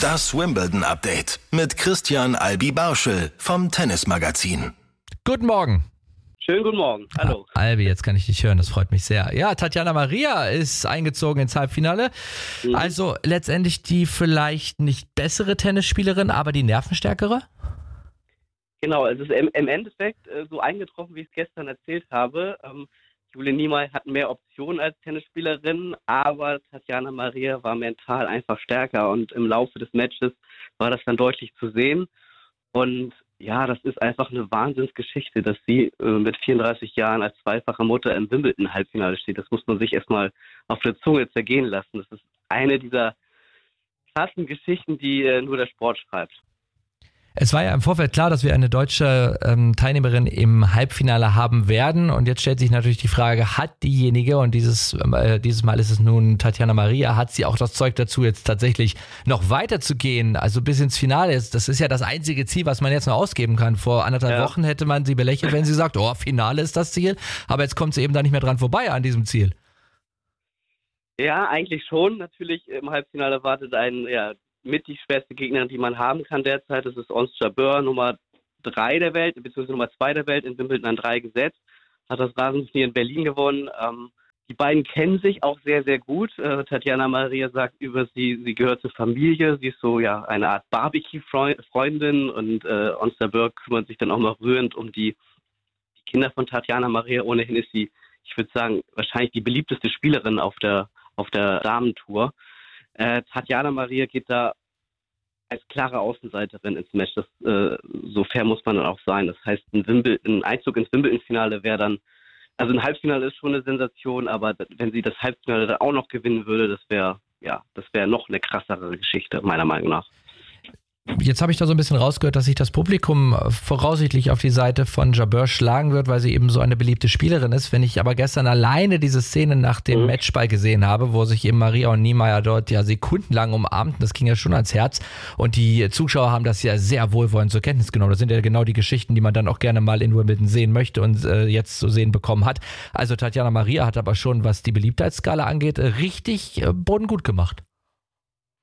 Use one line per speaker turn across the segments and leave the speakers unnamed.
Das Wimbledon Update mit Christian Albi Barschel vom Tennismagazin.
Guten Morgen.
Schönen guten Morgen. Hallo.
Ah, Albi, jetzt kann ich dich hören, das freut mich sehr. Ja, Tatjana Maria ist eingezogen ins Halbfinale. Mhm. Also letztendlich die vielleicht nicht bessere Tennisspielerin, aber die nervenstärkere?
Genau, es ist im, Endeffekt äh, so eingetroffen, wie ich es gestern erzählt habe. Julie Niemeyer hat mehr Optionen als Tennisspielerin, aber Tatjana Maria war mental einfach stärker und im Laufe des Matches war das dann deutlich zu sehen. Und ja, das ist einfach eine Wahnsinnsgeschichte, dass sie äh, mit 34 Jahren als zweifache Mutter im Wimbledon-Halbfinale steht. Das muss man sich erstmal auf der Zunge zergehen lassen. Das ist eine dieser krassen Geschichten, die äh, nur der Sport schreibt.
Es war ja im Vorfeld klar, dass wir eine deutsche ähm, Teilnehmerin im Halbfinale haben werden. Und jetzt stellt sich natürlich die Frage, hat diejenige, und dieses, äh, dieses Mal ist es nun Tatjana Maria, hat sie auch das Zeug dazu, jetzt tatsächlich noch weiter zu gehen, also bis ins Finale. Das ist ja das einzige Ziel, was man jetzt noch ausgeben kann. Vor anderthalb ja. Wochen hätte man sie belächelt, wenn sie sagt, oh, Finale ist das Ziel. Aber jetzt kommt sie eben da nicht mehr dran vorbei an diesem Ziel.
Ja, eigentlich schon. Natürlich im Halbfinale wartet ein ja, mit die schwerste Gegnerin, die man haben kann derzeit. Das ist Ons Jabeur, Nummer drei der Welt, beziehungsweise Nummer zwei der Welt, in Wimbledon an drei gesetzt, hat das Rasenturnier in Berlin gewonnen. Ähm, die beiden kennen sich auch sehr, sehr gut. Äh, Tatjana Maria sagt über sie, sie gehört zur Familie. Sie ist so ja eine Art Barbecue-Freundin und äh, Ons Jabeur kümmert sich dann auch noch rührend um die, die Kinder von Tatjana Maria. Ohnehin ist sie, ich würde sagen, wahrscheinlich die beliebteste Spielerin auf der, auf der Damentour. Äh, Tatjana Maria geht da als klare Außenseiterin ins Match. Das, äh, so fair muss man dann auch sein. Das heißt, ein, Wimbledon, ein Einzug ins Wimbledon-Finale wäre dann, also ein Halbfinale ist schon eine Sensation, aber wenn sie das Halbfinale dann auch noch gewinnen würde, das wäre, ja, das wäre noch eine krassere Geschichte, meiner Meinung nach.
Jetzt habe ich da so ein bisschen rausgehört, dass sich das Publikum voraussichtlich auf die Seite von Jabeur schlagen wird, weil sie eben so eine beliebte Spielerin ist. Wenn ich aber gestern alleine diese Szene nach dem mhm. Matchball gesehen habe, wo sich eben Maria und Niemeyer dort ja sekundenlang umarmten, das ging ja schon ans Herz. Und die Zuschauer haben das ja sehr wohlwollend zur Kenntnis genommen. Das sind ja genau die Geschichten, die man dann auch gerne mal in Wimbledon sehen möchte und äh, jetzt zu sehen bekommen hat. Also Tatjana Maria hat aber schon, was die Beliebtheitsskala angeht, richtig äh, bodengut gemacht.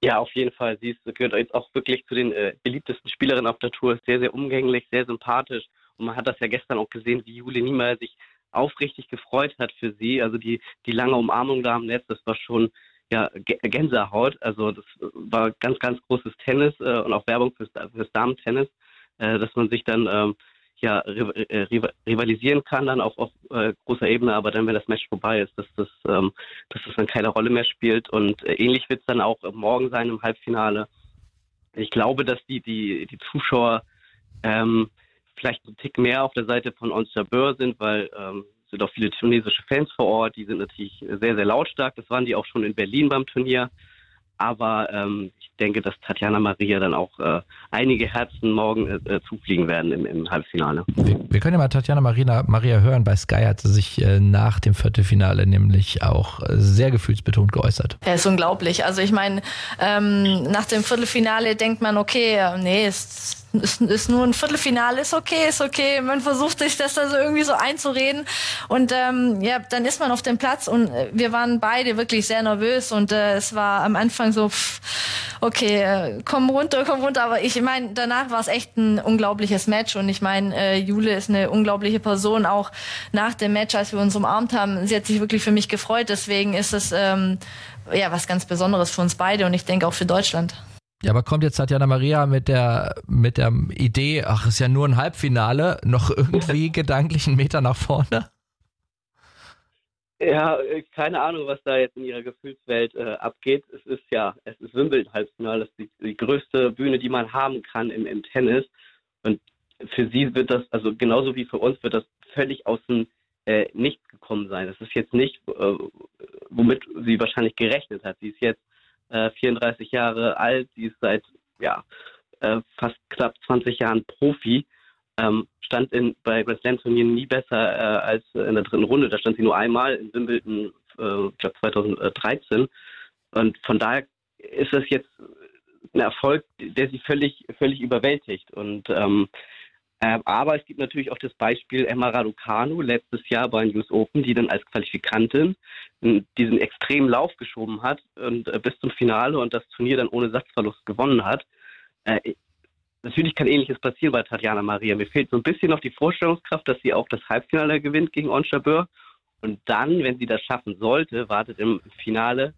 Ja, auf jeden Fall. Sie ist, gehört jetzt auch wirklich zu den äh, beliebtesten Spielerinnen auf der Tour. Sehr, sehr umgänglich, sehr sympathisch. Und man hat das ja gestern auch gesehen, wie Julie Niemeyer sich aufrichtig gefreut hat für sie. Also die, die lange Umarmung da am Netz, das war schon ja, Gänsehaut. Also das war ganz, ganz großes Tennis äh, und auch Werbung fürs, fürs Damen-Tennis, äh, dass man sich dann ähm, ja, äh, rivalisieren kann dann auch auf äh, großer Ebene, aber dann, wenn das Match vorbei ist, dass das, ähm, dass das dann keine Rolle mehr spielt. Und äh, ähnlich wird es dann auch morgen sein im Halbfinale. Ich glaube, dass die, die, die Zuschauer ähm, vielleicht ein Tick mehr auf der Seite von Ons Jabeur sind, weil ähm, sind auch viele tunesische Fans vor Ort, die sind natürlich sehr, sehr lautstark. Das waren die auch schon in Berlin beim Turnier. Aber ähm, ich denke, dass Tatjana Maria dann auch äh, einige Herzen morgen äh, äh, zufliegen werden im, im Halbfinale.
Wir, wir, können ja mal Tatjana Marina, Maria hören. Bei Sky hat sie sich äh, nach dem Viertelfinale nämlich auch äh, sehr gefühlsbetont geäußert.
Ja, ist unglaublich. Also ich meine, ähm, nach dem Viertelfinale denkt man, okay, nee, ist ist, ist nur ein Viertelfinale, ist okay, ist okay. Man versucht sich das da so irgendwie so einzureden. Und ähm, ja, dann ist man auf dem Platz und äh, wir waren beide wirklich sehr nervös und äh, es war am Anfang so, pff, okay, äh, komm runter, komm runter. Aber ich meine, danach war es echt ein unglaubliches Match und ich meine, äh, Jule ist eine unglaubliche Person. Auch nach dem Match, als wir uns umarmt haben, sie hat sich wirklich für mich gefreut. Deswegen ist es ähm, ja was ganz Besonderes für uns beide und ich denke auch für Deutschland.
Ja, aber kommt jetzt Tatjana Maria mit der, mit der Idee, ach, ist ja nur ein Halbfinale, noch irgendwie gedanklich einen Meter nach vorne?
Ja, äh, keine Ahnung, was da jetzt in ihrer Gefühlswelt äh, abgeht. Es ist ja, es ist Wimbledon-Halbfinale, das ist die, die, größte Bühne, die man haben kann im, im Tennis. Und für sie wird das, also genauso wie für uns, wird das völlig aus dem äh, Nichts gekommen sein. Das ist jetzt nicht, äh, womit sie wahrscheinlich gerechnet hat. Sie ist jetzt 34 äh, Jahre alt, sie ist seit ja, äh, fast knapp 20 Jahren Profi. Ähm, stand in, bei Grand Slam Turnieren nie besser äh, als in der dritten Runde. Da stand sie nur einmal in Wimbledon, äh, ich glaube 2013. Und von daher ist das jetzt ein Erfolg, der sie völlig, völlig überwältigt. Und ähm, aber es gibt natürlich auch das Beispiel Emma Raducanu letztes Jahr bei den US Open, die dann als Qualifikantin diesen extremen Lauf geschoben hat und äh, bis zum Finale und das Turnier dann ohne Satzverlust gewonnen hat. Äh, natürlich kann Ähnliches passieren bei Tatjana Maria. Mir fehlt so ein bisschen noch die Vorstellungskraft, dass sie auch das Halbfinale gewinnt gegen Ons Jabeur. Und dann, wenn sie das schaffen sollte, wartet im Finale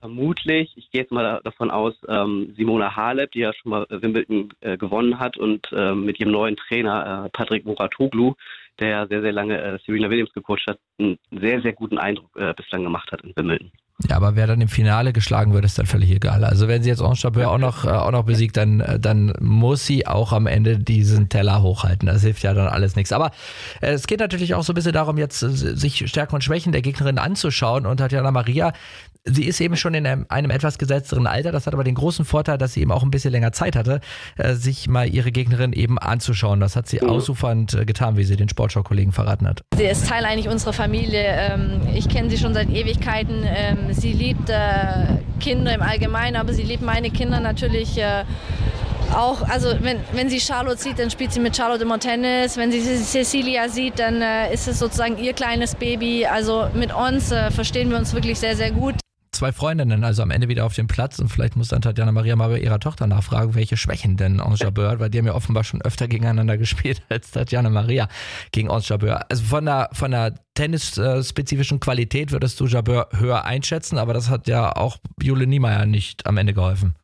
vermutlich, ich gehe jetzt mal davon aus, ähm, Simona Halep, die ja schon mal Wimbledon äh, gewonnen hat und äh, mit ihrem neuen Trainer äh, Patrick Muratoglu, der ja sehr, sehr lange äh, Serena Williams gecoacht hat, einen sehr, sehr guten Eindruck äh, bislang gemacht hat in Wimbledon.
Ja, aber wer dann im Finale geschlagen wird, ist dann völlig egal. Also wenn sie jetzt Ange Jabeur auch noch, äh, auch noch besiegt, dann, äh, dann muss sie auch am Ende diesen Teller hochhalten. Das hilft ja dann alles nichts. Aber äh, es geht natürlich auch so ein bisschen darum, jetzt äh, sich Stärken und Schwächen der Gegnerin anzuschauen. Und Tatjana Maria sie ist eben schon in einem, einem, etwas gesetzteren Alter. Das hat aber den großen Vorteil, dass sie eben auch ein bisschen länger Zeit hatte, äh, sich mal ihre Gegnerin eben anzuschauen. Das hat sie mhm. ausufernd äh, getan, wie sie den Sportschau-Kollegen verraten hat.
Sie ist Teil eigentlich unserer Familie. Ähm, ich kenne sie schon seit Ewigkeiten. Ähm, sie liebt äh, Kinder im Allgemeinen, aber sie liebt meine Kinder natürlich auch, also wenn, wenn sie Charlotte sieht, dann spielt sie mit Charlotte immer Tennis. Wenn sie Cecilia sieht, dann äh, ist es sozusagen ihr kleines Baby. Also mit uns äh, verstehen wir uns wirklich sehr, sehr gut
zwei Freundinnen, also am Ende wieder auf dem Platz und vielleicht muss dann Tatjana Maria mal bei ihrer Tochter nachfragen, welche Schwächen denn Ange Jabeur hat, weil die haben ja offenbar schon öfter gegeneinander gespielt als Tatjana Maria gegen Ange Jabeur. Also von der, von der tennisspezifischen Qualität würdest du Jabeur höher einschätzen, aber das hat ja auch Jule Niemeyer nicht am Ende geholfen.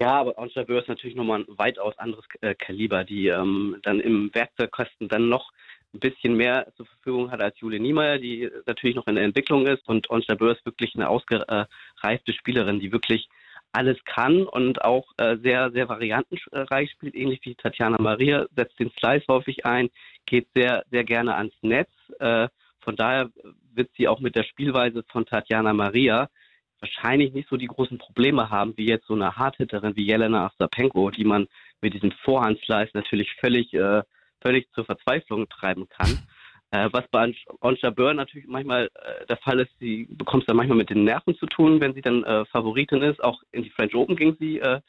Ja, aber Ange Jabeur ist natürlich nochmal ein weitaus anderes äh, Kaliber, die ähm, dann im Werkzeugkasten dann noch ein bisschen mehr zur Verfügung hat als Jule Niemeyer, die natürlich noch in der Entwicklung ist. Und Ons Böhr ist wirklich eine ausgereifte Spielerin, die wirklich alles kann und auch äh, sehr, sehr variantenreich spielt, ähnlich wie Tatjana Maria, setzt den Slice häufig ein, geht sehr, sehr gerne ans Netz. Äh, von daher wird sie auch mit der Spielweise von Tatjana Maria wahrscheinlich nicht so die großen Probleme haben, wie jetzt so eine Hardhitterin wie Jelena Ostapenko, die man mit diesem Vorhandslice natürlich völlig äh, völlig zur Verzweiflung treiben kann. Äh, was bei Onsha Burr natürlich manchmal äh, der Fall ist, sie bekommt es dann manchmal mit den Nerven zu tun, wenn sie dann äh, Favoritin ist. Auch in die French Open ging sie äh,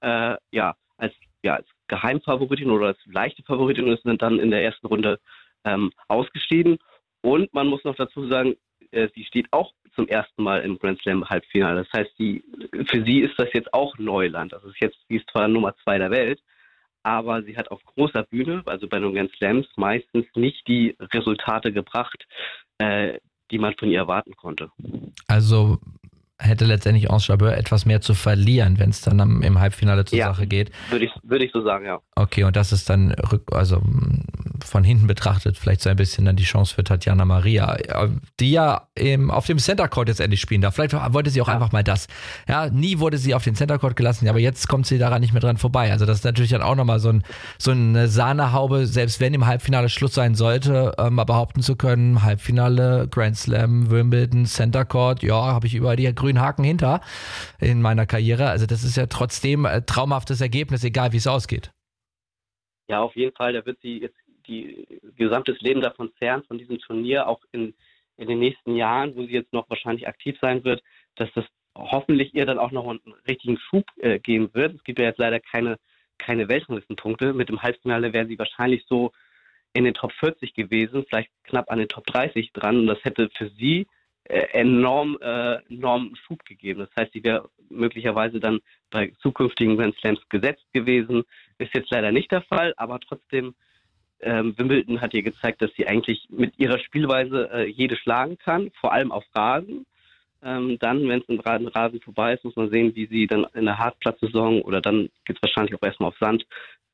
äh, ja, als, ja, als Geheimfavoritin oder als leichte Favoritin und ist dann in der ersten Runde ähm, ausgeschieden. Und man muss noch dazu sagen, äh, sie steht auch zum ersten Mal im Grand Slam Halbfinale. Das heißt, die, für sie ist das jetzt auch Neuland. Das ist jetzt, sie ist zwar Nummer zwei der Welt, aber sie hat auf großer Bühne, also bei den Grand Slams, meistens nicht die Resultate gebracht, äh, die man von ihr erwarten konnte.
Also hätte letztendlich Anse Jabeur etwas mehr zu verlieren, wenn es dann am, im Halbfinale zur ja, Sache geht.
Würde ich, würd ich so sagen, ja.
Okay, und das ist dann rück, also von hinten betrachtet vielleicht so ein bisschen dann die Chance für Tatjana Maria, die ja eben auf dem Center Court jetzt endlich spielen darf. Vielleicht wollte sie auch ja. einfach mal das. Ja, nie wurde sie auf den Center Court gelassen, aber jetzt kommt sie daran nicht mehr dran vorbei. Also das ist natürlich dann auch nochmal so, ein, so eine Sahnehaube, selbst wenn im Halbfinale Schluss sein sollte, ähm, mal behaupten zu können, Halbfinale, Grand Slam, Wimbledon, Center Court, ja, habe ich überall die grünen Haken hinter in meiner Karriere. Also das ist ja trotzdem ein traumhaftes Ergebnis, egal wie es ausgeht.
Ja, auf jeden Fall. Da wird sie jetzt die gesamtes Leben davon zehren, von diesem Turnier, auch in, in den nächsten Jahren, wo sie jetzt noch wahrscheinlich aktiv sein wird, dass das hoffentlich ihr dann auch noch einen richtigen Schub äh, geben wird. Es gibt ja jetzt leider keine, keine Weltranglistenpunkte. Mit dem Halbfinale wäre sie wahrscheinlich so in den Top 40 gewesen, vielleicht knapp an den Top 30 dran. Und das hätte für sie äh, enorm, äh, enormen Schub gegeben. Das heißt, sie wäre möglicherweise dann bei zukünftigen Grand Slams gesetzt gewesen. Ist jetzt leider nicht der Fall, aber trotzdem ähm, Wimbledon hat ihr gezeigt, dass sie eigentlich mit ihrer Spielweise äh, jede schlagen kann, vor allem auf Rasen. Ähm, dann, wenn es im Rasen vorbei ist, muss man sehen, wie sie dann in der Hartplatzsaison oder dann geht es wahrscheinlich auch erstmal auf Sand,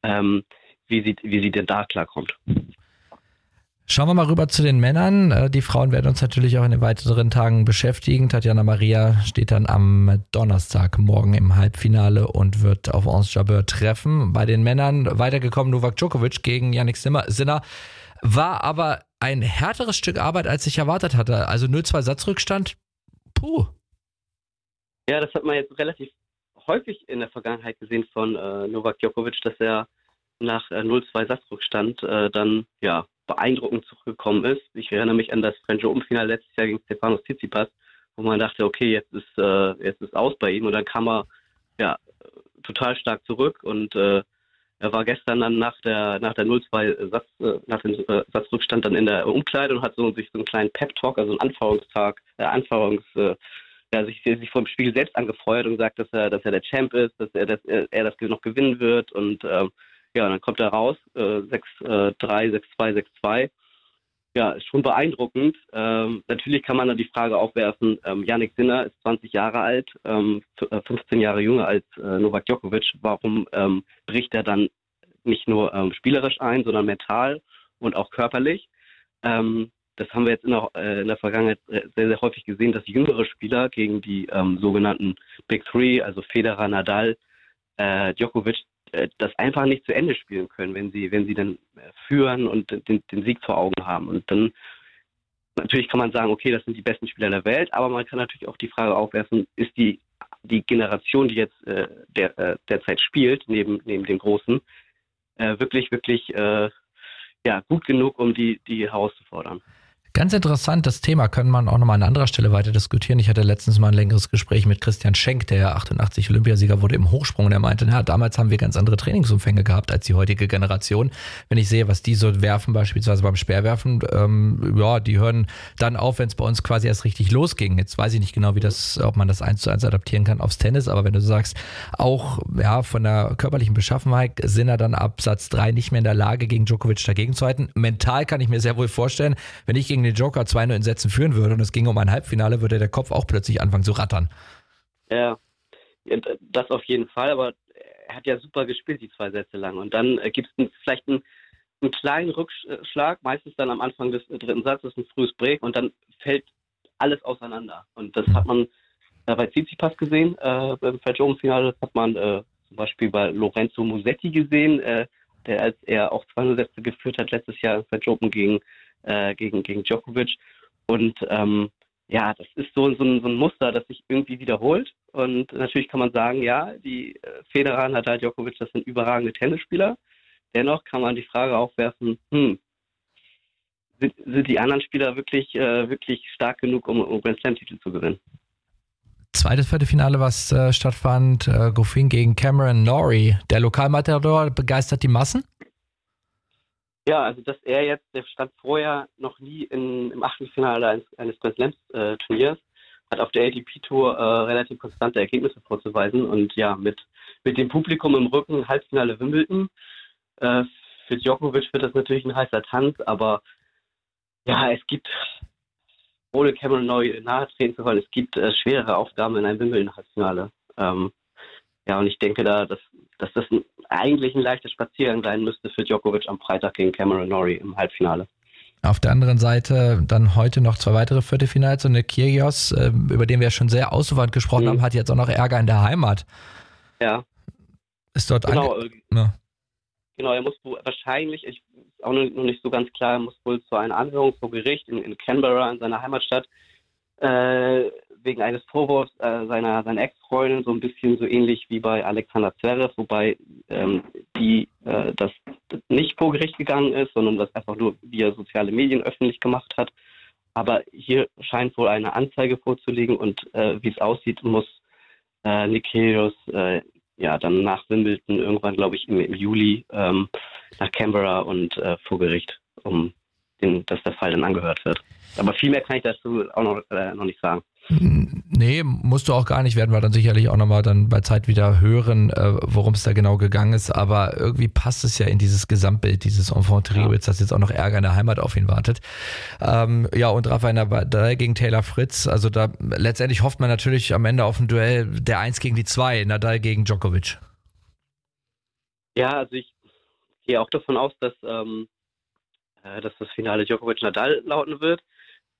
ähm, wie, sie, wie sie denn da klarkommt.
Schauen wir mal rüber zu den Männern. Äh, die Frauen werden uns natürlich auch in den weiteren Tagen beschäftigen. Tatjana Maria steht dann am Donnerstag morgen im Halbfinale und wird auf Ons Jabeur treffen. Bei den Männern weitergekommen Novak Djokovic gegen Yannick Sinner. War aber ein härteres Stück Arbeit, als ich erwartet hatte. Also 0-2 Satzrückstand. Puh.
Ja, das hat man jetzt relativ häufig in der Vergangenheit gesehen von äh, Novak Djokovic, dass er nach äh, 0-2 Satzrückstand äh, dann ja beeindruckend zurückgekommen ist. Ich erinnere mich an das French Open-Finale letztes Jahr gegen Stefanos Tsitsipas, wo man dachte, okay, jetzt ist äh, jetzt ist aus bei ihm. Und dann kam er ja total stark zurück. Und äh, Er war gestern dann nach der nach der 0-2 Satz, äh, nach dem äh, Satzrückstand dann in der Umkleide und hat so sich so einen kleinen Pep-Talk, also einen Anfeuerungstag, äh, Anfeuerungs, äh, ja, sich, sich vor dem Spiel selbst angefeuert und gesagt, dass er, dass er der Champ ist, dass er, dass er, er das noch gewinnen wird. Und ähm, ja, dann kommt er raus, äh, 6-3, 6-2, 6-2 ja, ist schon beeindruckend. Ähm, natürlich kann man da die Frage aufwerfen, ähm, Yannick Sinner ist 20 Jahre alt, ähm, 15 äh, Jahre jünger als äh, Novak Djokovic. Warum ähm, bricht er dann nicht nur ähm, spielerisch ein, sondern mental und auch körperlich? Ähm, das haben wir jetzt in der, äh, in der, Vergangenheit sehr, sehr häufig gesehen, dass jüngere Spieler gegen die sogenannten Big Three, also Federer, Nadal, äh, Djokovic, äh, das einfach nicht zu Ende spielen können, wenn sie, wenn sie dann äh, führen und den, den Sieg vor Augen haben. Und dann natürlich kann man sagen, okay, das sind die besten Spieler der Welt, aber man kann natürlich auch die Frage aufwerfen, ist die, die Generation, die jetzt äh, der, äh, derzeit spielt, neben, neben den Großen, äh, wirklich, wirklich äh, ja, gut genug, um die, die herauszufordern.
Ganz interessant, das Thema können man auch nochmal an anderer Stelle weiter diskutieren. Ich hatte letztens mal ein längeres Gespräch mit Christian Schenk, der ja 88 Olympiasieger wurde im Hochsprung und er meinte, ja, damals haben wir ganz andere Trainingsumfänge gehabt als die heutige Generation. Wenn ich sehe, was die so werfen, beispielsweise beim Speerwerfen, ähm, ja, die hören dann auf, wenn es bei uns quasi erst richtig losging. Jetzt weiß ich nicht genau, wie das, ob man das eins zu eins adaptieren kann aufs Tennis, aber wenn du sagst, auch ja, von der körperlichen Beschaffenheit sind er dann ab Satz 3 nicht mehr in der Lage, gegen Djokovic dagegen zu halten. Mental kann ich mir sehr wohl vorstellen, wenn ich gegen gegen den Joker 2-0 in Sätzen führen würde und es ging um ein Halbfinale, würde der Kopf auch plötzlich anfangen zu rattern.
Ja, das auf jeden Fall, aber er hat ja super gespielt, die zwei Sätze lang. Und dann äh, gibt es vielleicht einen, einen, kleinen Rückschlag, meistens dann am Anfang des dritten Satzes, ein frühes Break und dann fällt alles auseinander. Und das hat man äh, bei Tsitsipas gesehen, äh, beim French Open Finale, das hat man äh, zum Beispiel bei Lorenzo Musetti gesehen, äh, der als er auch 200 Sätze geführt hat letztes Jahr im French Open gegen äh, gegen, gegen Djokovic. Und ähm, ja, das ist so, so, ein, so ein Muster, das sich irgendwie wiederholt. Und natürlich kann man sagen, ja, die äh, Federer, Nadal, Djokovic, das sind überragende Tennisspieler. Dennoch kann man die Frage aufwerfen, hm, sind, sind die anderen Spieler wirklich, äh, wirklich stark genug, um, um Grand Slam-Titel zu gewinnen?
Zweites Viertelfinale, was äh, stattfand, äh, Goffin gegen Cameron Norrie. Der Lokalmatador begeistert die Massen?
Ja, also dass er jetzt, der stand vorher noch nie in, im Achtelfinale eines, eines Grand Slams äh, Turniers, hat auf der ATP Tour äh, relativ konstante Ergebnisse vorzuweisen und ja, mit, mit dem Publikum im Rücken Halbfinale Wimbledon. Äh, für Djokovic wird das natürlich ein heißer Tanz, aber ja, es gibt, ohne Cameron neu nahe treten zu wollen, es gibt äh, schwerere Aufgaben in einem Wimbledon-Halbfinale. Ähm, ja, und ich denke da, dass, dass das ein eigentlich ein leichter Spaziergang sein müsste für Djokovic am Freitag gegen Cameron Norrie im Halbfinale.
Auf der anderen Seite dann heute noch zwei weitere Viertelfinals und der Kyrgios, äh, über den wir ja schon sehr ausufernd gesprochen mhm. haben, hat jetzt auch noch Ärger in der Heimat.
Ja.
Ist dort
genau, äh, ja. genau, er muss wahrscheinlich, ich ist auch noch nicht so ganz klar, er muss wohl zu einer Anhörung vor Gericht in, in Canberra, in seiner Heimatstadt. Äh, wegen eines Vorwurfs äh, seiner, seiner Ex-Freundin, so ein bisschen so ähnlich wie bei Alexander Zverev, wobei ähm, die äh, das nicht vor Gericht gegangen ist, sondern das einfach nur via soziale Medien öffentlich gemacht hat. Aber hier scheint wohl eine Anzeige vorzulegen und äh, wie es aussieht, muss äh, Nick äh, ja dann nach Wimbledon irgendwann, glaube ich, im, im Juli ähm, nach Canberra und äh, vor Gericht, um den, dass der Fall dann angehört wird. Aber viel mehr kann ich dazu auch noch, äh, noch nicht sagen.
Nee, musst du auch gar nicht, werden wir dann sicherlich auch nochmal dann bei Zeit wieder hören, äh, worum es da genau gegangen ist. Aber irgendwie passt es ja in dieses Gesamtbild, dieses Enfant terrible, ja. dass jetzt auch noch Ärger in der Heimat auf ihn wartet. Ähm, ja, und Rafael Nadal gegen Taylor Fritz. Also da letztendlich hofft man natürlich am Ende auf ein Duell der Eins gegen die Zwei, Nadal gegen Djokovic.
Ja, also ich gehe auch davon aus, dass, ähm, äh, dass das Finale Djokovic-Nadal lauten wird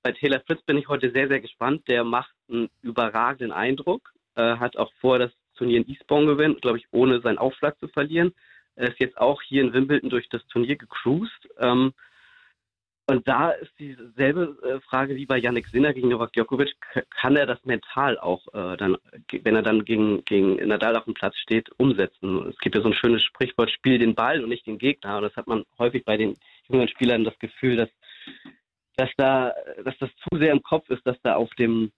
bei Taylor Fritz bin ich heute sehr, sehr gespannt. Der macht einen überragenden Eindruck, äh, hat auch vor, das Turnier in Eastbourne gewinnen, glaube ich, ohne seinen Aufschlag zu verlieren. Er ist jetzt auch hier in Wimbledon durch das Turnier gecruised. Ähm, und da ist dieselbe äh, Frage wie bei Yannick Sinner gegen Novak Djokovic. Kann er das mental auch äh, dann, wenn er dann gegen, gegen Nadal auf dem Platz steht, umsetzen? Es gibt ja so ein schönes Sprichwort, spiel den Ball und nicht den Gegner. Und das hat man häufig bei den jüngeren Spielern das Gefühl, dass dass da, dass das zu sehr im Kopf ist, dass da auf dem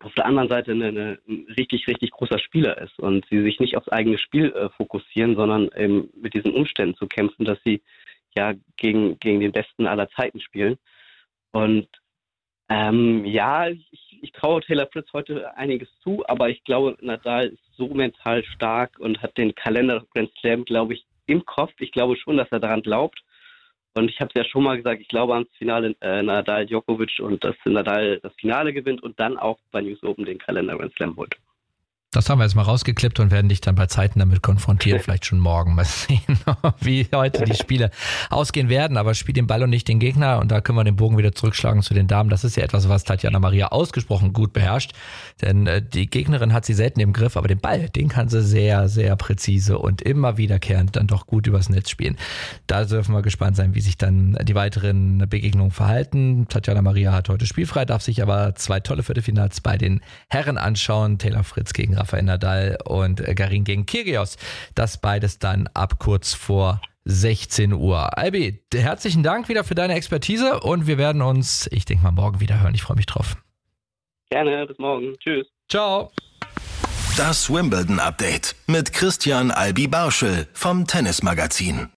auf der anderen Seite eine, eine, ein richtig, richtig großer Spieler ist und sie sich nicht aufs eigene Spiel äh, fokussieren, sondern eben mit diesen Umständen zu kämpfen, dass sie ja gegen, gegen den Besten aller Zeiten spielen. Und ähm, ja, ich, ich traue Taylor Fritz heute einiges zu, aber ich glaube, Nadal ist so mental stark und hat den Kalender Grand Slam, glaube ich, im Kopf. Ich glaube schon, dass er daran glaubt. Und ich habe es ja schon mal gesagt, ich glaube ans Finale äh, Nadal Djokovic und dass Nadal das Finale gewinnt und dann auch bei News Open den Kalender Grand Slam holt.
Das haben wir jetzt mal rausgeklippt und werden dich dann bei Zeiten damit konfrontieren, vielleicht schon morgen. Mal sehen, wie heute die Spiele ausgehen werden. Aber spiel den Ball und nicht den Gegner. Und da können wir den Bogen wieder zurückschlagen zu den Damen. Das ist ja etwas, was Tatjana Maria ausgesprochen gut beherrscht. Denn äh, die Gegnerin hat sie selten im Griff, aber den Ball, den kann sie sehr, sehr präzise und immer wiederkehrend dann doch gut übers Netz spielen. Da dürfen wir gespannt sein, wie sich dann die weiteren Begegnungen verhalten. Tatjana Maria hat heute spielfrei, darf sich aber zwei tolle Viertelfinals bei den Herren anschauen. Taylor Fritz gegen Rafael Nadal und Garin gegen Kyrgios. Das beides dann ab kurz vor 16 Uhr. Albi, herzlichen Dank wieder für deine Expertise und wir werden uns, ich denke mal, morgen wieder hören. Ich freue mich drauf.
Gerne, bis morgen. Tschüss.
Ciao.
Das Wimbledon Update mit Christian Albi Barschel vom Tennismagazin.